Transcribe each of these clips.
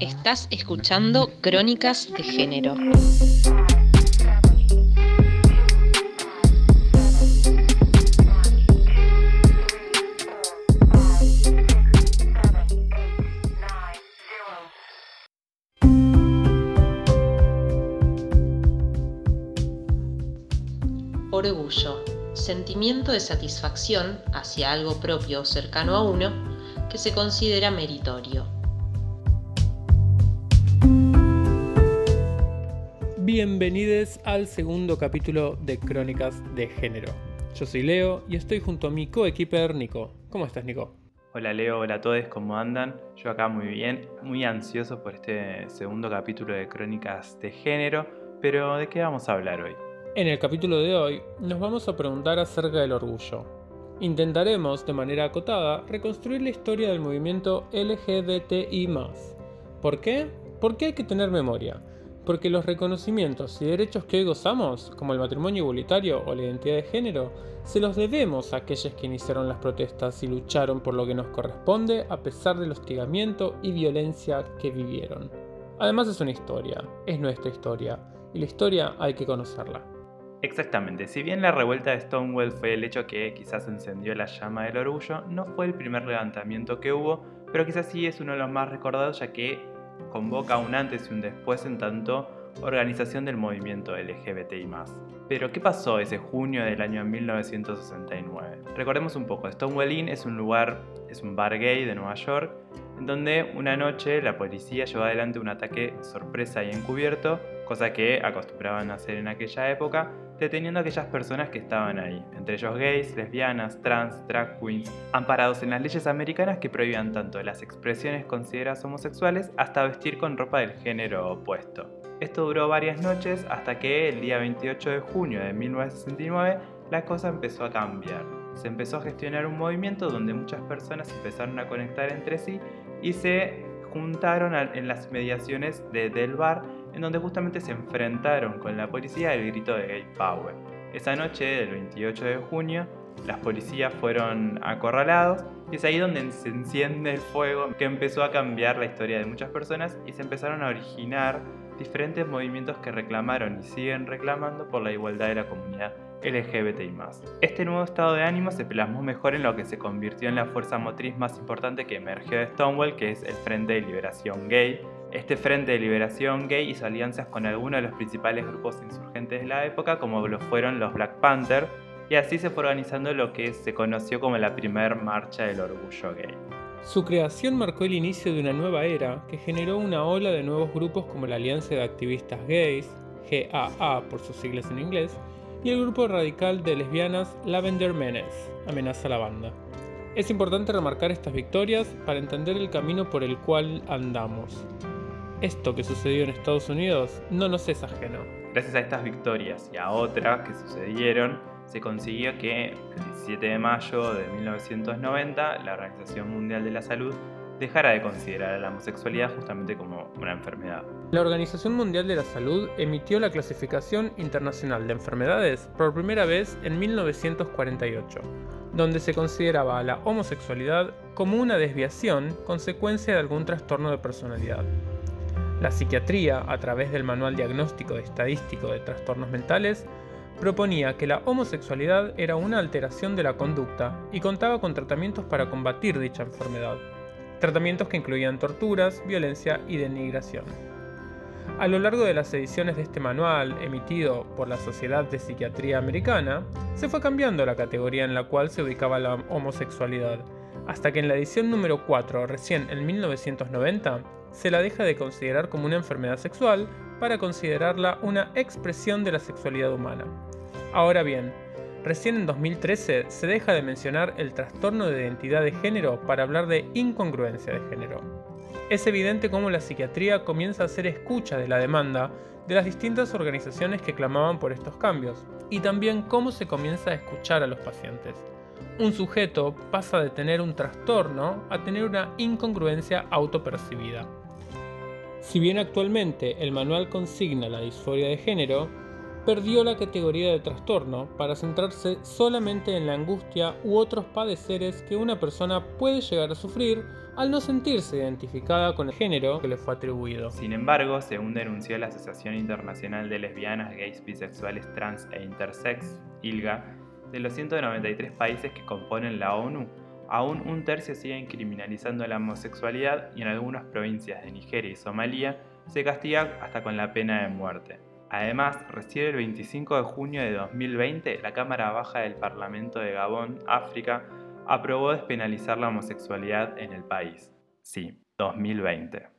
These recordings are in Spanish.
Estás escuchando Crónicas de Género. Orgullo, sentimiento de satisfacción hacia algo propio o cercano a uno que se considera meritorio. Bienvenidos al segundo capítulo de Crónicas de Género. Yo soy Leo y estoy junto a mi coequiper Nico. ¿Cómo estás, Nico? Hola Leo, hola a todos, ¿cómo andan? Yo acá muy bien, muy ansioso por este segundo capítulo de Crónicas de Género, pero ¿de qué vamos a hablar hoy? En el capítulo de hoy nos vamos a preguntar acerca del orgullo. Intentaremos, de manera acotada, reconstruir la historia del movimiento LGBTI. ¿Por qué? Porque hay que tener memoria porque los reconocimientos y derechos que hoy gozamos, como el matrimonio igualitario o la identidad de género, se los debemos a aquellos que iniciaron las protestas y lucharon por lo que nos corresponde a pesar del hostigamiento y violencia que vivieron. Además es una historia, es nuestra historia, y la historia hay que conocerla. Exactamente, si bien la revuelta de Stonewall fue el hecho que quizás encendió la llama del orgullo, no fue el primer levantamiento que hubo, pero quizás sí es uno de los más recordados ya que convoca un antes y un después en tanto organización del movimiento LGBTI. Pero, ¿qué pasó ese junio del año 1969? Recordemos un poco, Stonewall Inn es un lugar, es un bar gay de Nueva York, en donde una noche la policía llevó adelante un ataque sorpresa y encubierto, cosa que acostumbraban a hacer en aquella época, deteniendo a aquellas personas que estaban ahí, entre ellos gays, lesbianas, trans, drag queens, amparados en las leyes americanas que prohibían tanto las expresiones consideradas homosexuales hasta vestir con ropa del género opuesto. Esto duró varias noches hasta que el día 28 de junio de 1969 la cosa empezó a cambiar. Se empezó a gestionar un movimiento donde muchas personas empezaron a conectar entre sí y se juntaron en las mediaciones de, del bar en donde justamente se enfrentaron con la policía el grito de Gay Power. Esa noche del 28 de junio, las policías fueron acorralados y es ahí donde se enciende el fuego que empezó a cambiar la historia de muchas personas y se empezaron a originar diferentes movimientos que reclamaron y siguen reclamando por la igualdad de la comunidad LGBTI. Este nuevo estado de ánimo se plasmó mejor en lo que se convirtió en la fuerza motriz más importante que emergió de Stonewall, que es el Frente de Liberación Gay, este Frente de Liberación Gay hizo alianzas con algunos de los principales grupos insurgentes de la época, como lo fueron los Black Panther, y así se fue organizando lo que se conoció como la primera marcha del orgullo gay. Su creación marcó el inicio de una nueva era que generó una ola de nuevos grupos como la Alianza de Activistas Gays, GAA por sus siglas en inglés, y el grupo radical de lesbianas Lavender Menace, Amenaza a la Banda. Es importante remarcar estas victorias para entender el camino por el cual andamos esto que sucedió en Estados Unidos no nos es ajeno. Gracias a estas victorias y a otras que sucedieron, se consiguió que el 17 de mayo de 1990 la Organización Mundial de la Salud dejara de considerar a la homosexualidad justamente como una enfermedad. La Organización Mundial de la Salud emitió la clasificación internacional de enfermedades por primera vez en 1948, donde se consideraba a la homosexualidad como una desviación consecuencia de algún trastorno de personalidad. La psiquiatría, a través del Manual Diagnóstico Estadístico de Trastornos Mentales, proponía que la homosexualidad era una alteración de la conducta y contaba con tratamientos para combatir dicha enfermedad, tratamientos que incluían torturas, violencia y denigración. A lo largo de las ediciones de este manual, emitido por la Sociedad de Psiquiatría Americana, se fue cambiando la categoría en la cual se ubicaba la homosexualidad, hasta que en la edición número 4, recién en 1990, se la deja de considerar como una enfermedad sexual para considerarla una expresión de la sexualidad humana. Ahora bien, recién en 2013 se deja de mencionar el trastorno de identidad de género para hablar de incongruencia de género. Es evidente cómo la psiquiatría comienza a hacer escucha de la demanda de las distintas organizaciones que clamaban por estos cambios, y también cómo se comienza a escuchar a los pacientes. Un sujeto pasa de tener un trastorno a tener una incongruencia autopercibida. Si bien actualmente el manual consigna la disforia de género, perdió la categoría de trastorno para centrarse solamente en la angustia u otros padeceres que una persona puede llegar a sufrir al no sentirse identificada con el género que le fue atribuido. Sin embargo, según denunció la Asociación Internacional de Lesbianas, Gays, Bisexuales, Trans e Intersex, ILGA, de los 193 países que componen la ONU, aún un tercio siguen criminalizando la homosexualidad y en algunas provincias de Nigeria y Somalia se castiga hasta con la pena de muerte. Además, recién el 25 de junio de 2020, la Cámara Baja del Parlamento de Gabón, África, aprobó despenalizar la homosexualidad en el país. Sí, 2020.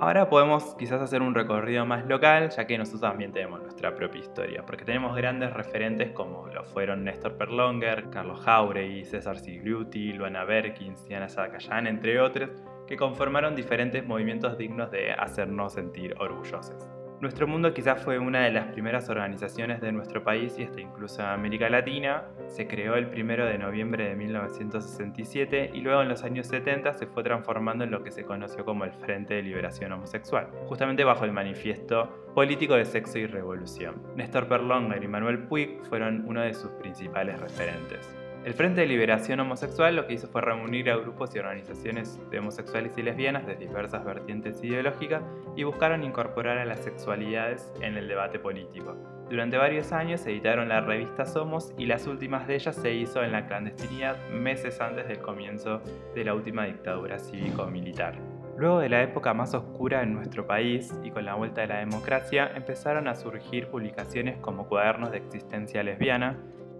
Ahora podemos quizás hacer un recorrido más local, ya que nosotros también tenemos nuestra propia historia, porque tenemos grandes referentes como lo fueron Néstor Perlonger, Carlos Jauregui, César Sigliuti, Luana Berkins, Diana Zacayán, entre otros, que conformaron diferentes movimientos dignos de hacernos sentir orgullosos. Nuestro Mundo quizás fue una de las primeras organizaciones de nuestro país y hasta incluso en América Latina. Se creó el 1 de noviembre de 1967 y luego en los años 70 se fue transformando en lo que se conoció como el Frente de Liberación Homosexual, justamente bajo el manifiesto político de sexo y revolución. Néstor Perlonger y Manuel Puig fueron uno de sus principales referentes. El Frente de Liberación Homosexual lo que hizo fue reunir a grupos y organizaciones de homosexuales y lesbianas de diversas vertientes ideológicas y buscaron incorporar a las sexualidades en el debate político. Durante varios años editaron la revista Somos y las últimas de ellas se hizo en la clandestinidad meses antes del comienzo de la última dictadura cívico-militar. Luego de la época más oscura en nuestro país y con la vuelta de la democracia, empezaron a surgir publicaciones como Cuadernos de Existencia Lesbiana,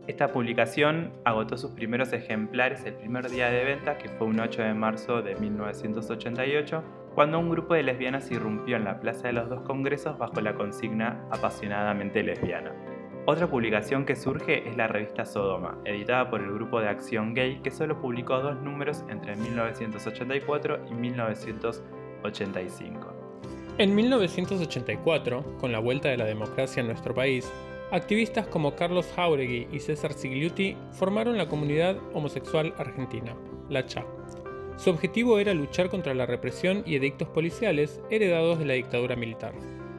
esta publicación agotó sus primeros ejemplares el primer día de venta, que fue un 8 de marzo de 1988, cuando un grupo de lesbianas irrumpió en la Plaza de los Dos Congresos bajo la consigna apasionadamente lesbiana. Otra publicación que surge es la revista Sodoma, editada por el grupo de acción gay que solo publicó dos números entre 1984 y 1985. En 1984, con la vuelta de la democracia en nuestro país, Activistas como Carlos Jauregui y César Sigliuti formaron la comunidad homosexual argentina, la CHA. Su objetivo era luchar contra la represión y edictos policiales heredados de la dictadura militar.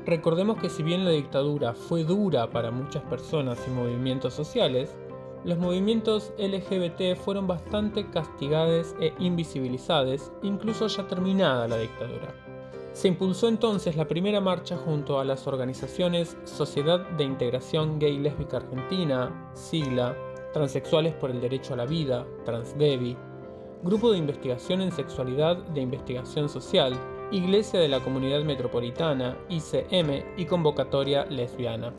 Recordemos que si bien la dictadura fue dura para muchas personas y movimientos sociales, los movimientos LGBT fueron bastante castigados e invisibilizados, incluso ya terminada la dictadura. Se impulsó entonces la primera marcha junto a las organizaciones Sociedad de Integración Gay Lésbica Argentina, sigla, Transexuales por el Derecho a la Vida, Transdevi, Grupo de Investigación en Sexualidad de Investigación Social, Iglesia de la Comunidad Metropolitana, ICM y Convocatoria Lesbiana.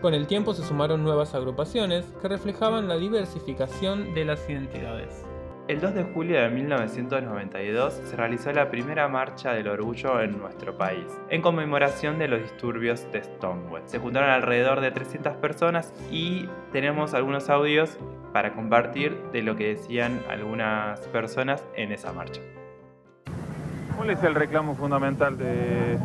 Con el tiempo se sumaron nuevas agrupaciones que reflejaban la diversificación de las identidades. El 2 de julio de 1992 se realizó la primera marcha del orgullo en nuestro país, en conmemoración de los disturbios de Stonewall. Se juntaron alrededor de 300 personas y tenemos algunos audios para compartir de lo que decían algunas personas en esa marcha. ¿Cuál es el reclamo fundamental de,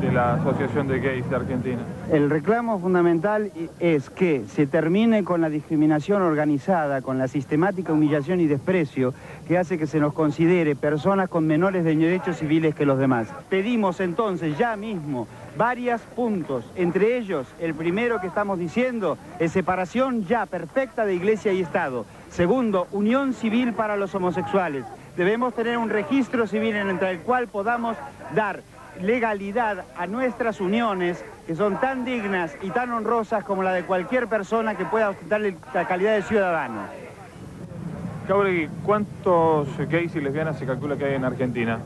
de la Asociación de Gays de Argentina? El reclamo fundamental es que se termine con la discriminación organizada, con la sistemática humillación y desprecio que hace que se nos considere personas con menores derechos civiles que los demás. Pedimos entonces ya mismo varios puntos, entre ellos el primero que estamos diciendo es separación ya perfecta de iglesia y Estado. Segundo, unión civil para los homosexuales. Debemos tener un registro civil en el cual podamos dar legalidad a nuestras uniones que son tan dignas y tan honrosas como la de cualquier persona que pueda darle la calidad de ciudadano. Cauregui, ¿cuántos gays y lesbianas se calcula que hay en Argentina?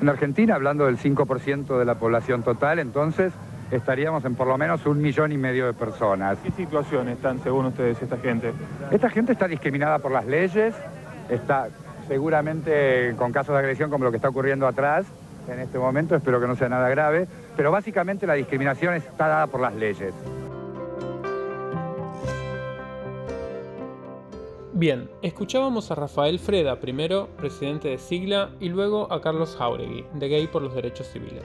En Argentina, hablando del 5% de la población total, entonces estaríamos en por lo menos un millón y medio de personas. ¿Qué situación están, según ustedes, esta gente? Esta gente está discriminada por las leyes, está seguramente con casos de agresión como lo que está ocurriendo atrás, en este momento, espero que no sea nada grave, pero básicamente la discriminación está dada por las leyes. Bien, escuchábamos a Rafael Freda primero, presidente de Sigla, y luego a Carlos Jauregui, de Gay por los Derechos Civiles.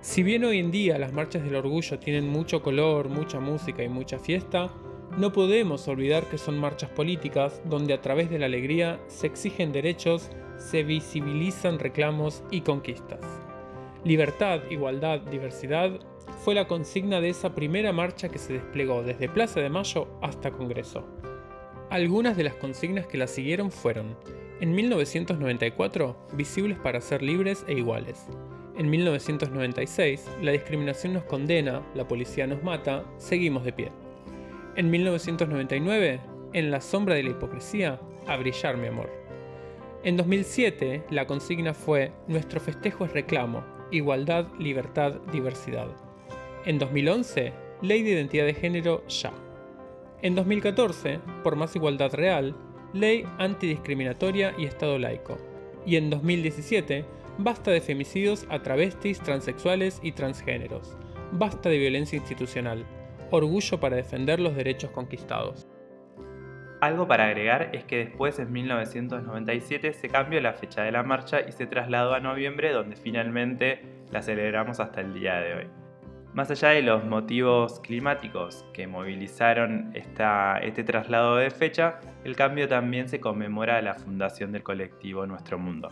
Si bien hoy en día las marchas del orgullo tienen mucho color, mucha música y mucha fiesta, no podemos olvidar que son marchas políticas donde a través de la alegría se exigen derechos, se visibilizan reclamos y conquistas. Libertad, igualdad, diversidad fue la consigna de esa primera marcha que se desplegó desde Plaza de Mayo hasta Congreso. Algunas de las consignas que la siguieron fueron, en 1994, visibles para ser libres e iguales. En 1996, la discriminación nos condena, la policía nos mata, seguimos de pie. En 1999, en la sombra de la hipocresía, a brillar mi amor. En 2007, la consigna fue Nuestro festejo es reclamo, igualdad, libertad, diversidad. En 2011, Ley de Identidad de Género ya. En 2014, por más igualdad real, Ley antidiscriminatoria y Estado laico. Y en 2017, basta de femicidios a travestis, transexuales y transgéneros. Basta de violencia institucional. Orgullo para defender los derechos conquistados. Algo para agregar es que después en 1997 se cambió la fecha de la marcha y se trasladó a noviembre donde finalmente la celebramos hasta el día de hoy. Más allá de los motivos climáticos que movilizaron este traslado de fecha, el cambio también se conmemora la fundación del colectivo Nuestro Mundo.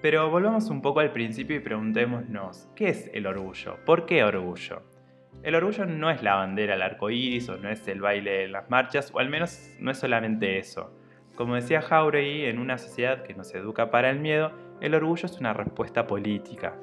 Pero volvamos un poco al principio y preguntémonos, ¿qué es el orgullo? ¿Por qué orgullo? El orgullo no es la bandera al arco iris o no es el baile de las marchas, o al menos no es solamente eso. Como decía Jauregui, en una sociedad que nos educa para el miedo, el orgullo es una respuesta política.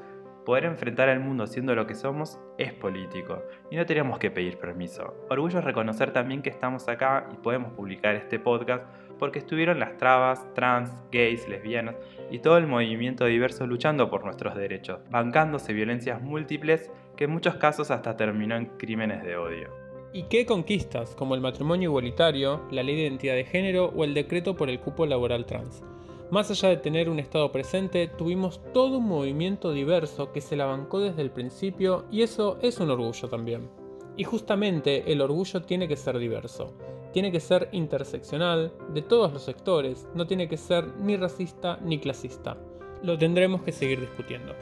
Poder enfrentar al mundo siendo lo que somos es político y no tenemos que pedir permiso. Orgullo es reconocer también que estamos acá y podemos publicar este podcast porque estuvieron las trabas, trans, gays, lesbianas y todo el movimiento diverso luchando por nuestros derechos, bancándose violencias múltiples que en muchos casos hasta terminó en crímenes de odio. ¿Y qué conquistas, como el matrimonio igualitario, la ley de identidad de género o el decreto por el cupo laboral trans? Más allá de tener un Estado presente, tuvimos todo un movimiento diverso que se la bancó desde el principio y eso es un orgullo también. Y justamente el orgullo tiene que ser diverso, tiene que ser interseccional, de todos los sectores, no tiene que ser ni racista ni clasista. Lo tendremos que seguir discutiendo.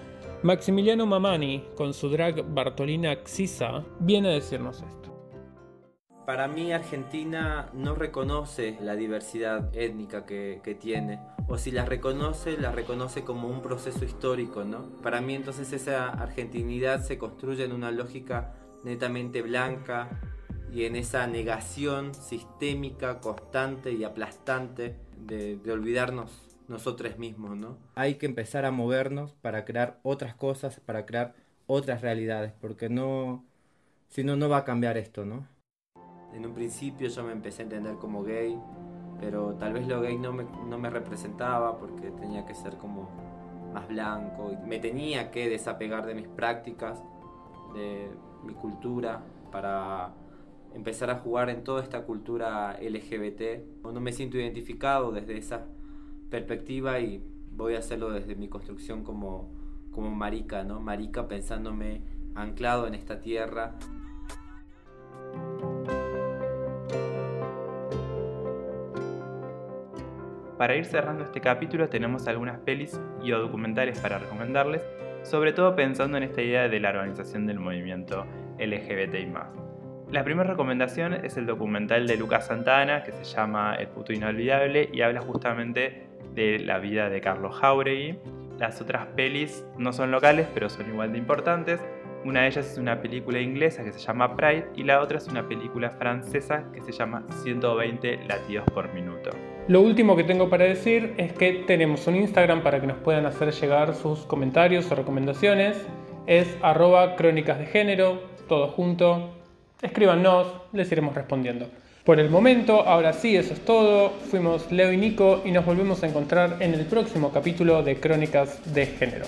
Maximiliano Mamani, con su drag Bartolina Xisa, viene a decirnos esto. Para mí Argentina no reconoce la diversidad étnica que, tiene, o si la reconoce, la reconoce como un proceso histórico, ¿no? Para mí entonces esa argentinidad se construye en una lógica netamente blanca y en esa negación sistémica, constante y aplastante de olvidarnos nosotros mismos, ¿no? Hay que empezar a movernos para crear otras cosas, para crear otras realidades, porque no, si no, no va a cambiar esto, ¿no? En un principio yo me empecé a entender como gay, pero tal vez lo gay no me, no me representaba porque tenía que ser como más blanco, y me tenía que desapegar de mis prácticas, de mi cultura, para empezar a jugar en toda esta cultura LGBT. No me siento identificado desde esa perspectiva y voy a hacerlo desde mi construcción como, como marica, ¿no? Marica pensándome anclado en esta tierra. Para ir cerrando este capítulo tenemos algunas pelis y o documentales para recomendarles, sobre todo pensando en esta idea de la organización del movimiento LGBTI+. La primera recomendación es el documental de Lucas Santana que se llama El puto inolvidable y habla justamente de la vida de Carlos Jauregui. Las otras pelis no son locales, pero son igual de importantes. Una de ellas es una película inglesa que se llama Pride y la otra es una película francesa que se llama 120 latidos por minuto. Lo último que tengo para decir es que tenemos un Instagram para que nos puedan hacer llegar sus comentarios o recomendaciones. Es arroba crónicas de género, todo junto. Escríbanos, les iremos respondiendo. Por el momento, ahora sí, eso es todo. Fuimos Leo y Nico y nos volvemos a encontrar en el próximo capítulo de Crónicas de Género.